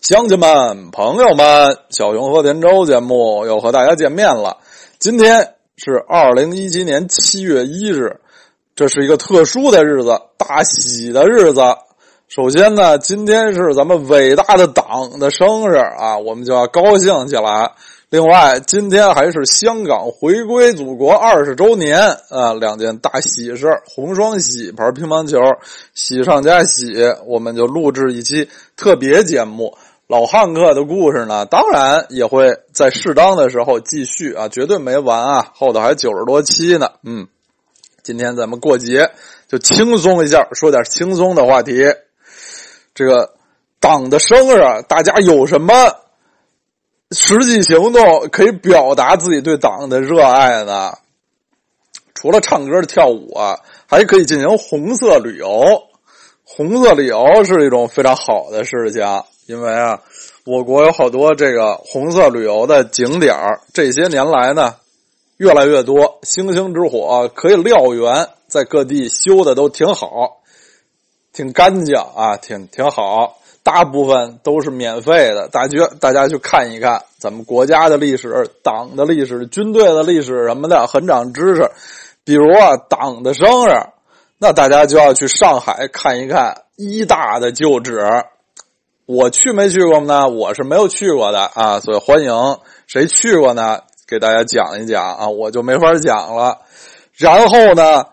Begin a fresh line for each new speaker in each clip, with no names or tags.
乡亲们、朋友们，小熊和田周节目又和大家见面了。今天是二零一七年七月一日，这是一个特殊的日子，大喜的日子。首先呢，今天是咱们伟大的党的生日啊，我们就要高兴起来。另外，今天还是香港回归祖国二十周年啊，两件大喜事红双喜牌乒乓球喜上加喜，我们就录制一期特别节目。老汉克的故事呢，当然也会在适当的时候继续啊，绝对没完啊，后头还九十多期呢。嗯，今天咱们过节就轻松一下，说点轻松的话题。这个党的生日，大家有什么实际行动可以表达自己对党的热爱呢？除了唱歌、跳舞啊，还可以进行红色旅游。红色旅游是一种非常好的事情。因为啊，我国有好多这个红色旅游的景点这些年来呢，越来越多。星星之火可以燎原，在各地修的都挺好，挺干净啊，挺挺好。大部分都是免费的，大家大家去看一看咱们国家的历史、党的历史、军队的历史什么的，很长知识。比如啊，党的生日，那大家就要去上海看一看一大的旧址。我去没去过呢？我是没有去过的。啊，所以欢迎谁去过呢？给大家讲一讲。啊，我就没法讲。了。然后呢，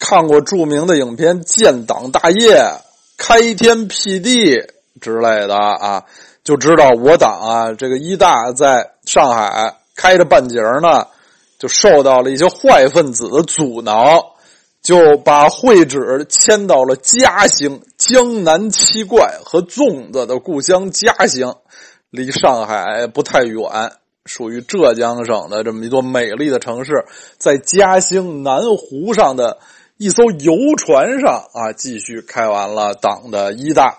看过著名的影片《建党大业》《开天辟地》之类的啊，就知道我党啊，这个一大在上海开着半截呢，就受到了一些坏分子的阻挠。就把会址迁到了嘉兴江南七怪和粽子的故乡嘉兴，离上海不太远，属于浙江省的这么一座美丽的城市，在嘉兴南湖上的一艘游船上啊，继续开完了党的一大。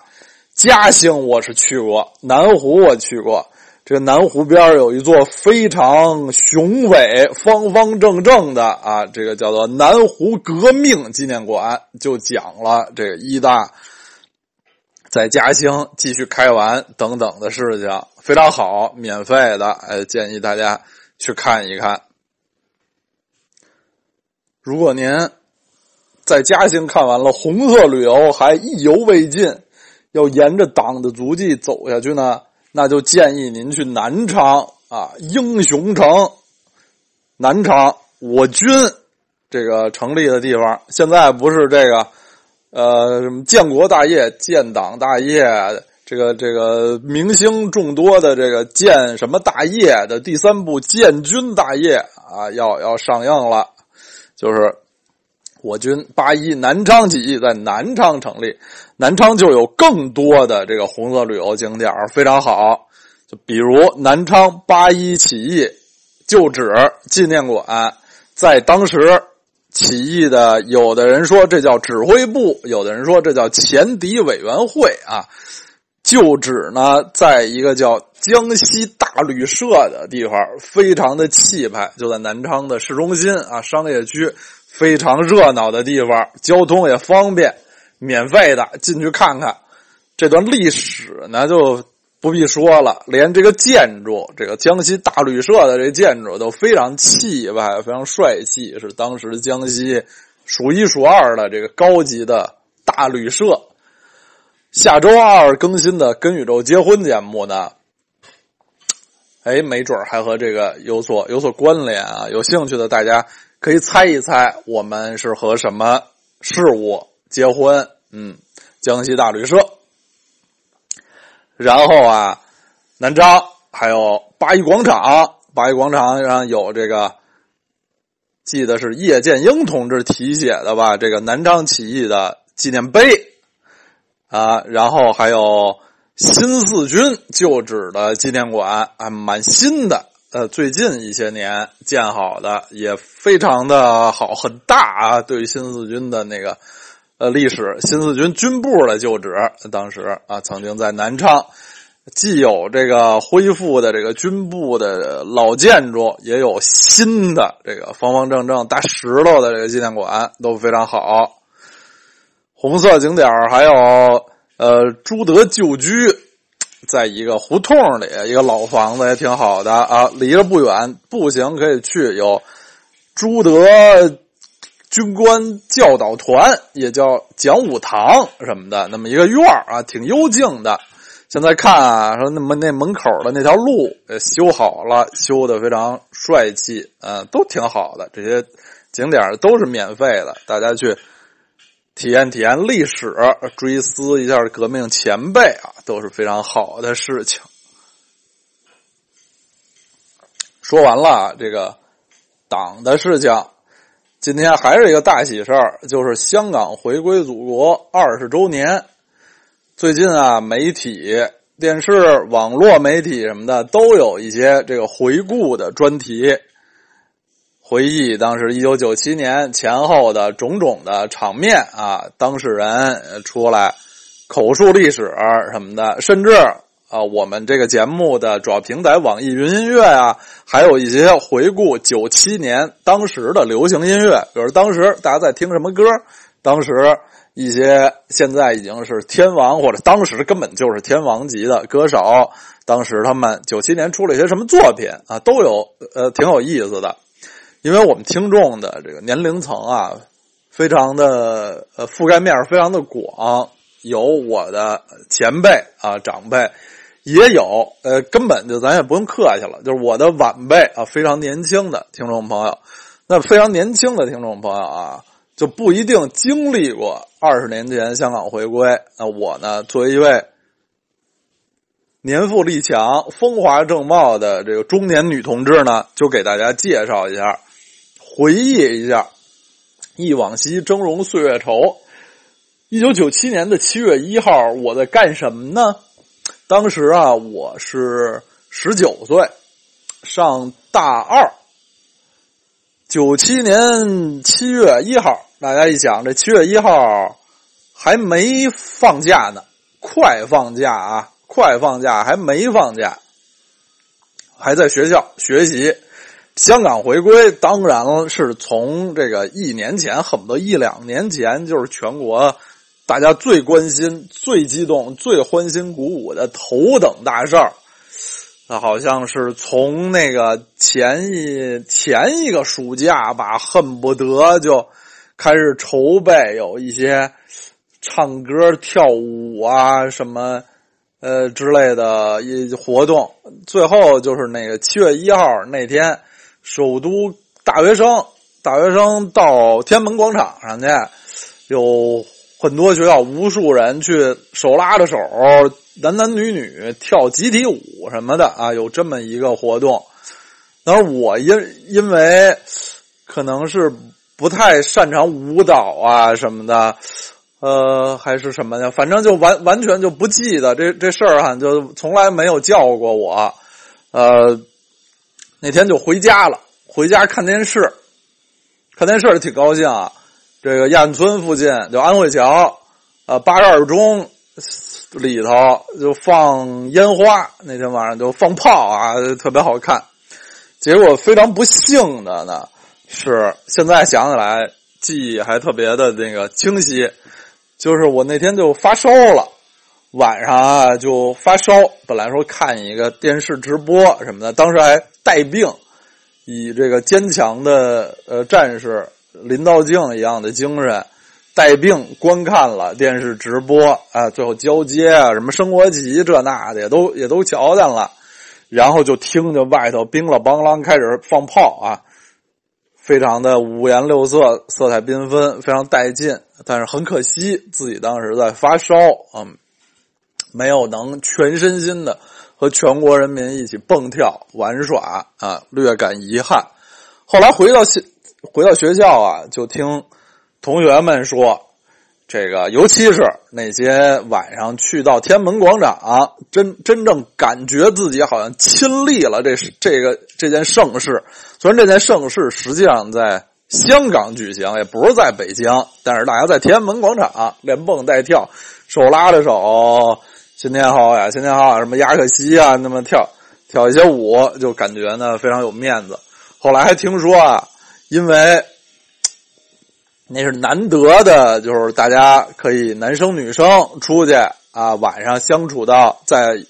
嘉兴我是去过，南湖我去过。这个南湖边有一座非常雄伟、方方正正的啊，这个叫做南湖革命纪念馆，就讲了这个一大在嘉兴继续开完等等的事情，非常好，免费的，哎，建议大家去看一看。如果您在嘉兴看完了红色旅游还意犹未尽，要沿着党的足迹走下去呢？那就建议您去南昌啊，英雄城。南昌我军这个成立的地方，现在不是这个呃什么建国大业、建党大业，这个这个明星众多的这个建什么大业的第三部建军大业啊，要要上映了，就是。我军八一南昌起义在南昌成立，南昌就有更多的这个红色旅游景点非常好。就比如南昌八一起义旧址纪念馆，在当时起义的，有的人说这叫指挥部，有的人说这叫前敌委员会啊。旧址呢，在一个叫江西大旅社的地方，非常的气派，就在南昌的市中心啊，商业区。非常热闹的地方，交通也方便，免费的进去看看。这段历史呢就不必说了，连这个建筑，这个江西大旅社的这建筑都非常气派，非常帅气，是当时江西数一数二的这个高级的大旅社。下周二更新的《跟宇宙结婚》节目呢，哎，没准还和这个有所有所关联啊！有兴趣的大家。可以猜一猜，我们是和什么事物结婚？嗯，江西大旅社。然后啊，南昌还有八一广场，八一广场上有这个，记得是叶剑英同志题写的吧？这个南昌起义的纪念碑啊，然后还有新四军旧址的纪念馆，啊，蛮新的。呃，最近一些年建好的也非常的好，很大啊。对于新四军的那个呃历史，新四军军部的旧址，当时啊曾经在南昌，既有这个恢复的这个军部的老建筑，也有新的这个方方正正大石头的这个纪念馆，都非常好。红色景点还有呃朱德旧居。在一个胡同里，一个老房子也挺好的啊，离着不远，步行可以去。有朱德军官教导团，也叫讲武堂什么的，那么一个院啊，挺幽静的。现在看啊，说那么那门口的那条路修好了，修的非常帅气，嗯，都挺好的。这些景点都是免费的，大家去体验体验历史，追思一下革命前辈啊，都是非常好的事情。说完了这个党的事情，今天还是一个大喜事儿，就是香港回归祖国二十周年。最近啊，媒体、电视、网络媒体什么的都有一些这个回顾的专题，回忆当时一九九七年前后的种种的场面啊，当事人出来口述历史什么的，甚至啊，我们这个节目的主要平台网易云音乐啊，还有一些回顾九七年当时的流行音乐，比如当时大家在听什么歌，当时。一些现在已经是天王，或者当时根本就是天王级的歌手，当时他们九七年出了一些什么作品啊，都有呃挺有意思的。因为我们听众的这个年龄层啊，非常的呃覆盖面非常的广，有我的前辈啊长辈，也有呃根本就咱也不用客气了，就是我的晚辈啊，非常年轻的听众朋友，那非常年轻的听众朋友啊。就不一定经历过二十年前香港回归。那我呢，作为一位年富力强、风华正茂的这个中年女同志呢，就给大家介绍一下，回忆一下忆往昔峥嵘岁月稠。一九九七年的七月一号，我在干什么呢？当时啊，我是十九岁，上大二。九七年七月一号。大家一想，这七月一号还没放假呢，快放假啊，快放假，还没放假，还在学校学习。香港回归当然是从这个一年前，恨不得一两年前，就是全国大家最关心、最激动、最欢欣鼓舞的头等大事儿。那好像是从那个前一前一个暑假吧，恨不得就。开始筹备有一些唱歌、跳舞啊什么呃之类的一活动，最后就是那个七月一号那天，首都大学生大学生到天安门广场上去，有很多学校无数人去手拉着手，男男女女跳集体舞什么的啊，有这么一个活动。当时我因因为可能是。不太擅长舞蹈啊什么的，呃，还是什么的，反正就完完全就不记得这这事儿哈，就从来没有叫过我。呃，那天就回家了，回家看电视，看电视挺高兴啊。这个亚运村附近就安慧桥，呃，八十二中里头就放烟花，那天晚上就放炮啊，特别好看。结果非常不幸的呢。是，现在想起来记忆还特别的那个清晰，就是我那天就发烧了，晚上啊就发烧，本来说看一个电视直播什么的，当时还带病，以这个坚强的呃战士林道静一样的精神，带病观看了电视直播啊，最后交接啊什么升国旗这那的也都也都瞧见了，然后就听着外头叮了梆啷开始放炮啊。非常的五颜六色，色彩缤纷，非常带劲。但是很可惜，自己当时在发烧，嗯，没有能全身心的和全国人民一起蹦跳玩耍啊，略感遗憾。后来回到学回到学校啊，就听同学们说。这个，尤其是那些晚上去到天安门广场，真真正感觉自己好像亲历了这这个这件盛事。虽然这件盛事实际上在香港举行，也不是在北京，但是大家在天安门广场连蹦带跳，手拉着手，新年好呀，新年好呀，什么亚克西啊，那么跳跳一些舞，就感觉呢非常有面子。后来还听说啊，因为。那是难得的，就是大家可以男生女生出去啊，晚上相处到在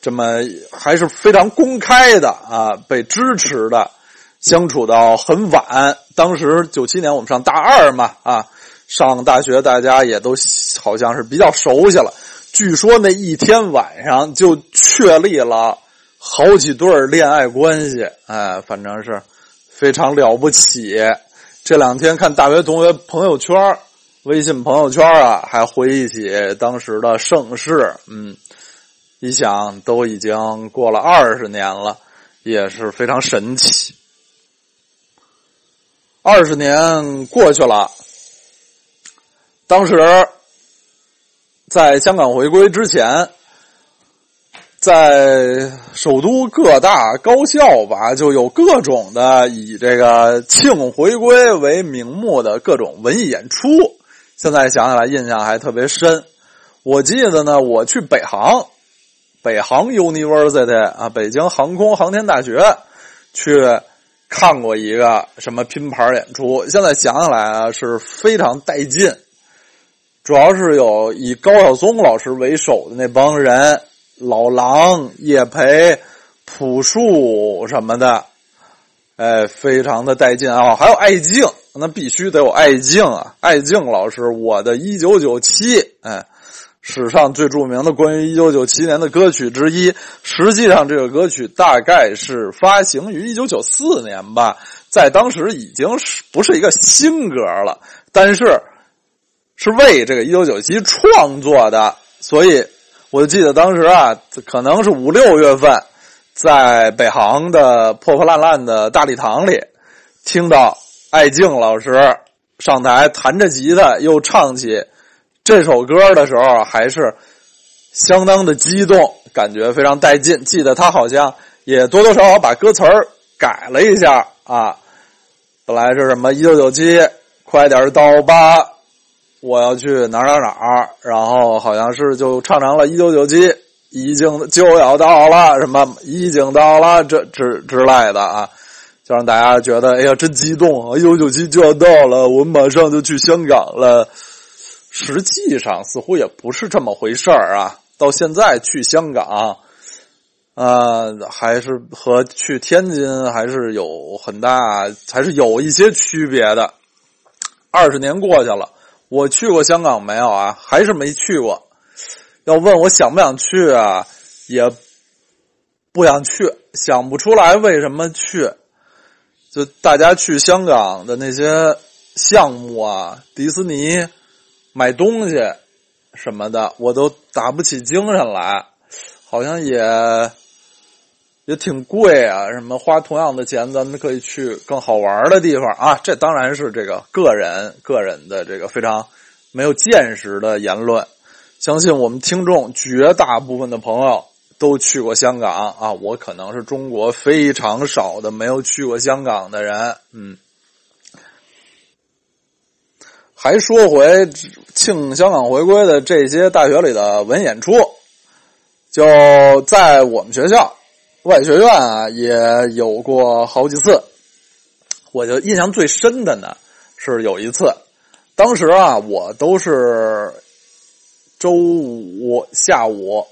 这么还是非常公开的啊，被支持的，相处到很晚。当时九七年我们上大二嘛，啊，上大学大家也都好像是比较熟悉了。据说那一天晚上就确立了好几对恋爱关系，哎，反正是非常了不起。这两天看大学同学朋友圈、微信朋友圈啊，还回忆起当时的盛世，嗯。一想都已经过了二十年了，也是非常神奇。二十年过去了，当时在香港回归之前，在首都各大高校吧，就有各种的以这个庆回归为名目的各种文艺演出。现在想起来，印象还特别深。我记得呢，我去北航。北航 University 啊，北京航空航天大学，去看过一个什么拼盘演出。现在想起来啊，是非常带劲。主要是有以高晓松老师为首的那帮人，老狼、叶培、朴树什么的，哎，非常的带劲啊！还有艾静，那必须得有艾静啊！艾静老师，我的一九九七，哎。史上最著名的关于一九九七年的歌曲之一，实际上这个歌曲大概是发行于一九九四年吧，在当时已经是不是一个新歌了，但是是为这个一九九七创作的，所以我就记得当时啊，可能是五六月份，在北航的破破烂烂的大礼堂里，听到艾静老师上台弹着吉他，又唱起。这首歌的时候还是相当的激动，感觉非常带劲。记得他好像也多多少少把歌词改了一下啊。本来是什么一九九七，快点到吧，我要去哪儿哪儿哪儿，然后好像是就唱成了一九九七已经就要到了，什么已经到了这之之类的啊，就让大家觉得哎呀真激动啊！一九九七就要到了，我们马上就去香港了。实际上似乎也不是这么回事儿啊！到现在去香港，呃，还是和去天津还是有很大，还是有一些区别的。二十年过去了，我去过香港没有啊？还是没去过。要问我想不想去啊？也不想去，想不出来为什么去。就大家去香港的那些项目啊，迪士尼。买东西什么的，我都打不起精神来，好像也也挺贵啊。什么花同样的钱，咱们可以去更好玩的地方啊。这当然是这个个人个人的这个非常没有见识的言论。相信我们听众绝大部分的朋友都去过香港啊。我可能是中国非常少的没有去过香港的人，嗯。还说回庆香港回归的这些大学里的文演出，就在我们学校外学院啊，也有过好几次。我就印象最深的呢，是有一次，当时啊，我都是周五下午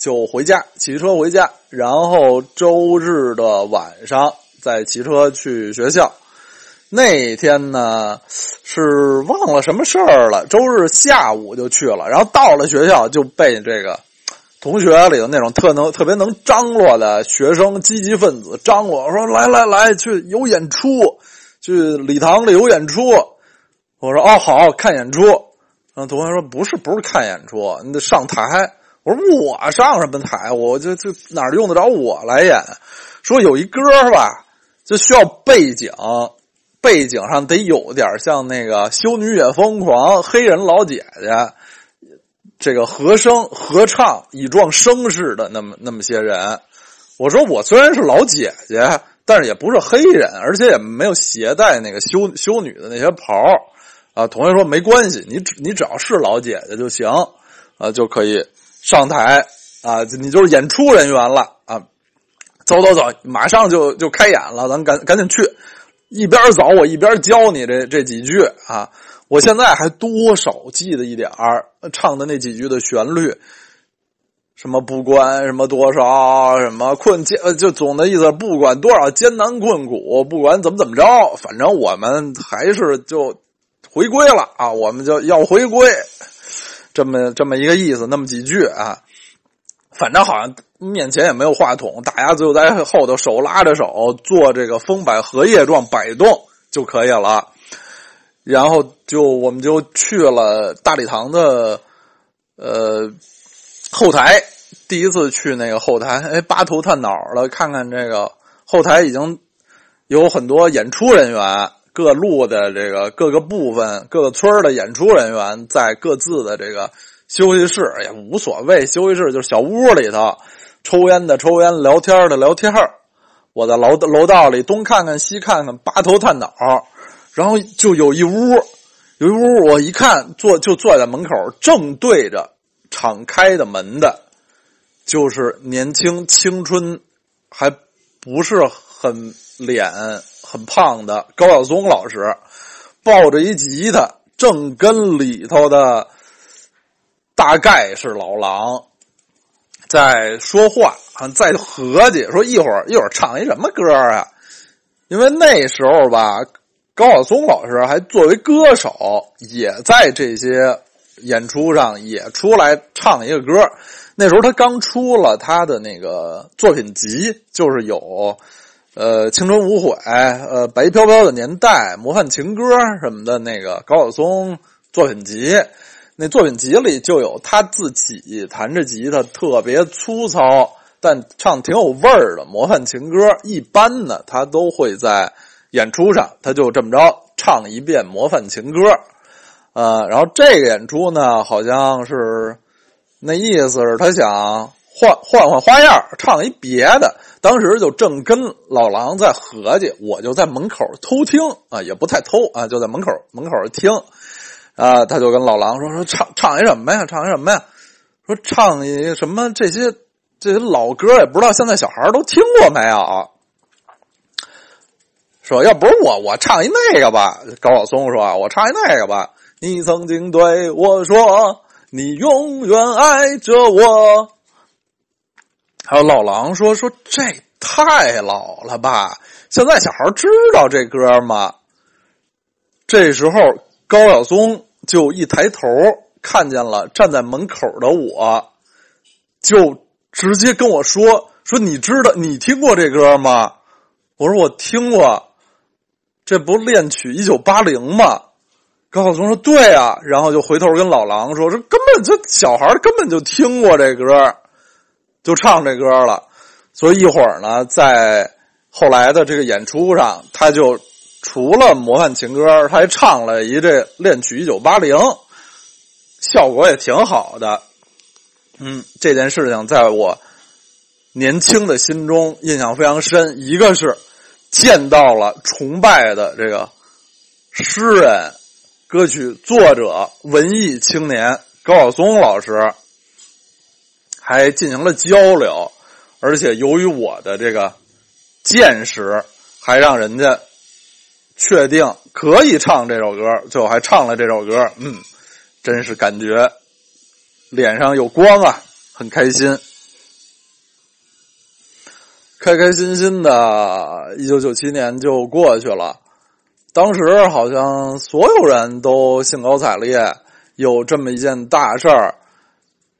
就回家，骑车回家，然后周日的晚上再骑车去学校。那天呢，是忘了什么事儿了。周日下午就去了，然后到了学校就被这个同学里的那种特能、特别能张罗的学生、积极分子张罗说：“来来来，去有演出，去礼堂里有演出。”我说：“哦，好看演出。”然后同学说：“不是，不是看演出，你得上台。”我说：“我上什么台？我就就哪用得着我来演？”说有一歌吧，就需要背景。背景上得有点像那个《修女也疯狂》黑人老姐姐，这个和声合唱以壮声势的那么那么些人。我说我虽然是老姐姐，但是也不是黑人，而且也没有携带那个修修女的那些袍啊。同学说没关系，你只你只要是老姐姐就行啊，就可以上台啊，你就是演出人员了啊。走走走，马上就就开演了，咱赶赶紧去。一边走，我一边教你这这几句啊！我现在还多少记得一点儿唱的那几句的旋律，什么不管什么多少什么困艰，就总的意思，不管多少艰难困苦，不管怎么怎么着，反正我们还是就回归了啊，我们就要回归，这么这么一个意思，那么几句啊，反正好像面前也没有话筒，大家就在后头手拉着手做这个风摆荷叶状摆动就可以了，然后就我们就去了大礼堂的呃。后台第一次去那个后台，哎，扒头探脑了，看看这个后台已经有很多演出人员，各路的这个各个部分、各个村的演出人员在各自的这个休息室，也无所谓，休息室就是小屋里头，抽烟的抽烟，聊天的聊天我在楼楼道里东看看西看看，扒头探脑，然后就有一屋，有一屋，我一看坐就坐在门口，正对着。敞开的门的，就是年轻青春，还不是很脸很胖的高晓松老师，抱着一吉他，正跟里头的，大概是老狼，在说话啊，在合计说一会儿一会儿唱一什么歌啊？因为那时候吧，高晓松老师还作为歌手，也在这些。演出上也出来唱一个歌，那时候他刚出了他的那个作品集，就是有，呃，青春无悔，呃，白飘飘的年代，模范情歌什么的那个高晓松作品集，那作品集里就有他自己弹着吉他，特别粗糙，但唱挺有味儿的模范情歌。一般呢，他都会在演出上，他就这么着唱一遍模范情歌。呃，然后这个演出呢，好像是那意思是他想换换换花样，唱一别的。当时就正跟老狼在合计，我就在门口偷听啊，也不太偷啊，就在门口门口听啊。他就跟老狼说说唱唱一什么呀？唱一什么呀？说唱一什么这些这些老歌，也不知道现在小孩都听过没有。说要不是我，我唱一那个吧。高晓松说，我唱一那个吧。你曾经对我说：“你永远爱着我。”还有老狼说：“说这太老了吧？现在小孩知道这歌吗？”这时候高晓松就一抬头看见了站在门口的我，就直接跟我说：“说你知道你听过这歌吗？”我说：“我听过，这不恋曲一九八零吗？”高晓松说：“对啊。”然后就回头跟老狼说：“说根本就小孩根本就听过这歌，就唱这歌了。所以一会儿呢，在后来的这个演出上，他就除了模范情歌，他还唱了一这恋曲一九八零，效果也挺好的。嗯，这件事情在我年轻的心中印象非常深。一个是见到了崇拜的这个诗人。歌曲作者、文艺青年高晓松老师还进行了交流，而且由于我的这个见识，还让人家确定可以唱这首歌，最后还唱了这首歌。嗯，真是感觉脸上有光啊，很开心，开开心心的，一九九七年就过去了。当时好像所有人都兴高采烈，有这么一件大事儿，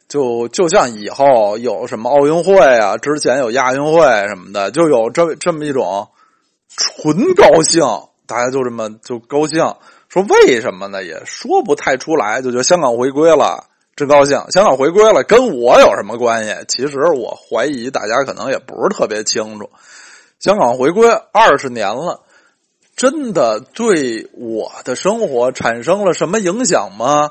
就就像以后有什么奥运会啊，之前有亚运会什么的，就有这这么一种纯高兴，大家就这么就高兴。说为什么呢？也说不太出来，就觉得香港回归了，真高兴。香港回归了，跟我有什么关系？其实我怀疑大家可能也不是特别清楚。香港回归二十年了。真的对我的生活产生了什么影响吗？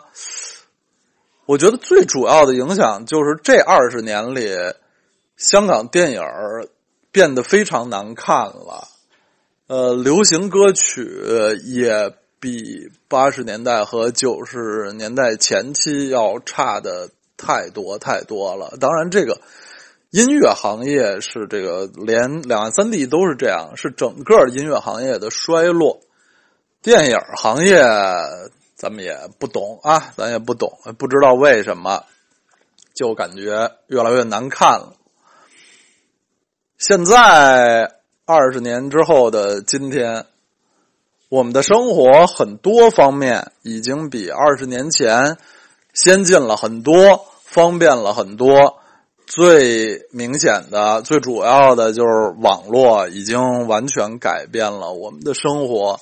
我觉得最主要的影响就是这二十年里，香港电影变得非常难看了。呃，流行歌曲也比八十年代和九十年代前期要差的太多太多了。当然，这个。音乐行业是这个，连两岸三地都是这样，是整个音乐行业的衰落。电影行业咱们也不懂啊，咱也不懂，不知道为什么。就感觉越来越难看了。现在二十年之后的今天，我们的生活很多方面已经比二十年前先进了很多，方便了很多。最明显的、最主要的就是网络已经完全改变了我们的生活。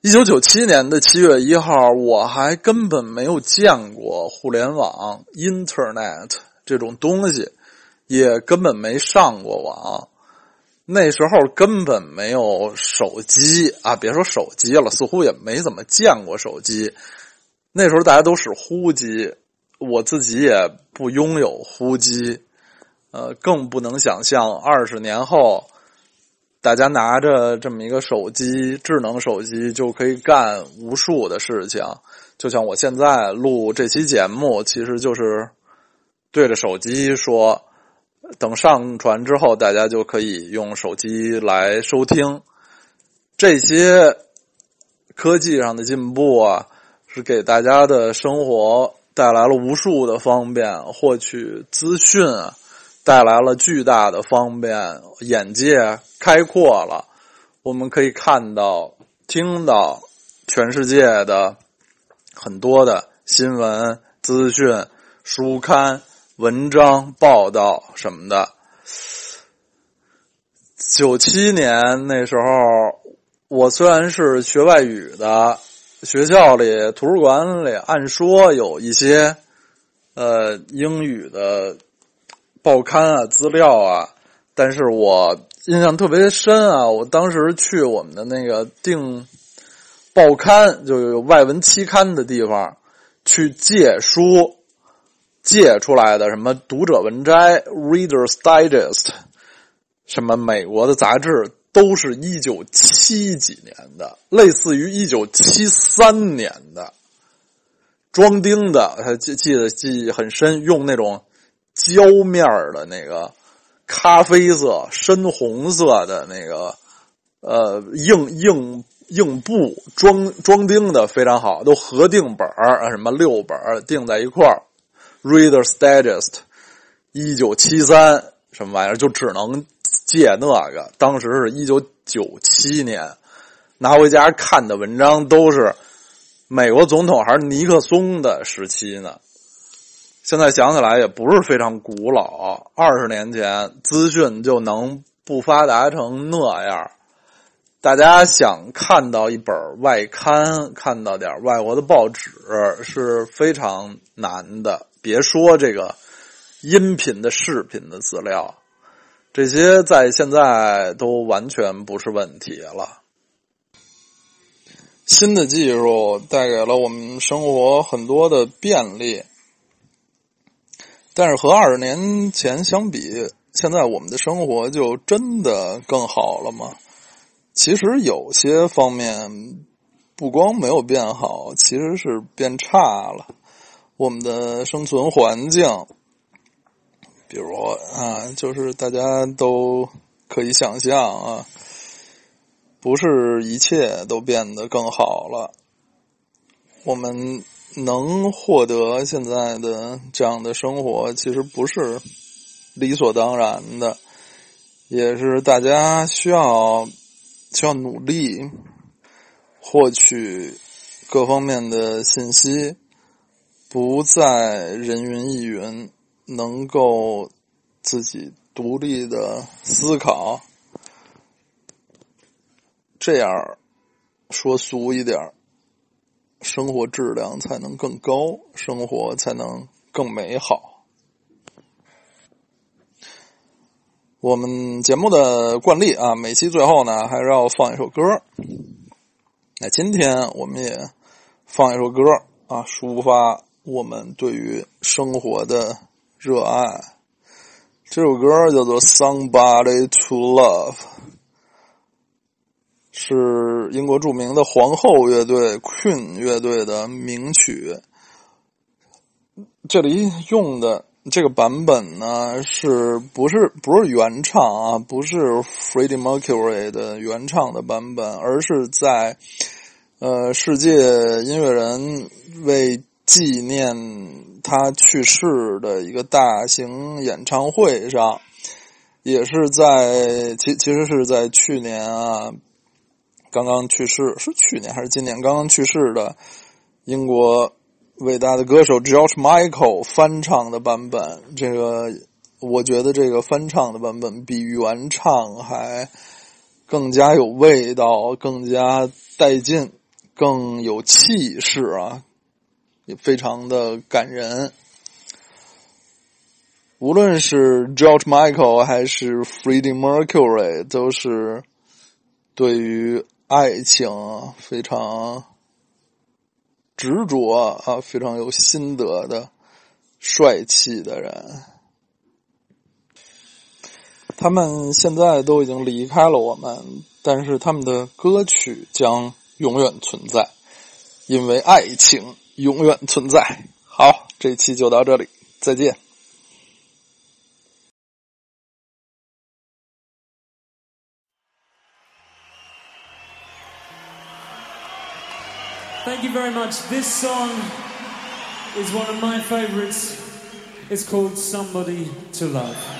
一九九七年的七月一号，我还根本没有见过互联网 （Internet） 这种东西，也根本没上过网。那时候根本没有手机啊，别说手机了，似乎也没怎么见过手机。那时候大家都使呼机。我自己也不拥有呼机，呃，更不能想象二十年后，大家拿着这么一个手机，智能手机就可以干无数的事情。就像我现在录这期节目，其实就是对着手机说，等上传之后，大家就可以用手机来收听。这些科技上的进步啊，是给大家的生活。带来了无数的方便，获取资讯啊带来了巨大的方便，眼界开阔了。我们可以看到、听到全世界的很多的新闻资讯、书刊、文章、报道什么的。九七年那时候，我虽然是学外语的。学校里、图书馆里，按说有一些呃英语的报刊啊、资料啊，但是我印象特别深啊。我当时去我们的那个订报刊，就有外文期刊的地方去借书，借出来的什么《读者文摘》（Reader's Digest），什么美国的杂志。都是一九七几年的，类似于一九七三年的装订的，还记记得记忆很深，用那种胶面的那个咖啡色、深红色的那个呃硬硬硬布装装订的非常好，都合订本儿什么六本订在一块儿，Reader's Digest，一九七三什么玩意儿就只能。借那个，当时是一九九七年，拿回家看的文章都是美国总统还是尼克松的时期呢。现在想起来也不是非常古老，二十年前资讯就能不发达成那样。大家想看到一本外刊，看到点外国的报纸是非常难的，别说这个音频的、视频的资料。这些在现在都完全不是问题了。新的技术带给了我们生活很多的便利，但是和二十年前相比，现在我们的生活就真的更好了吗？其实有些方面不光没有变好，其实是变差了。我们的生存环境。比如啊，就是大家都可以想象啊，不是一切都变得更好了。我们能获得现在的这样的生活，其实不是理所当然的，也是大家需要需要努力获取各方面的信息，不再人云亦云。能够自己独立的思考，这样说俗一点，生活质量才能更高，生活才能更美好。我们节目的惯例啊，每期最后呢，还是要放一首歌。那今天我们也放一首歌啊，抒发我们对于生活的。热爱这首歌叫做《Somebody to Love》，是英国著名的皇后乐队 Queen 乐队的名曲。这里用的这个版本呢，是不是不是原唱啊？不是 Freddie Mercury 的原唱的版本，而是在呃世界音乐人为纪念他去世的一个大型演唱会上，也是在其其实是在去年啊，刚刚去世是去年还是今年刚刚去世的英国伟大的歌手 George Michael 翻唱的版本。这个我觉得这个翻唱的版本比原唱还更加有味道，更加带劲，更有气势啊！也非常的感人。无论是 George Michael 还是 Freddie Mercury，都是对于爱情非常执着啊，非常有心得的帅气的人。他们现在都已经离开了我们，但是他们的歌曲将永远存在，因为爱情。永远存在。好，这一期就到这里，再见。
Thank you very much. This song is one of my favorites. It's called Somebody to Love.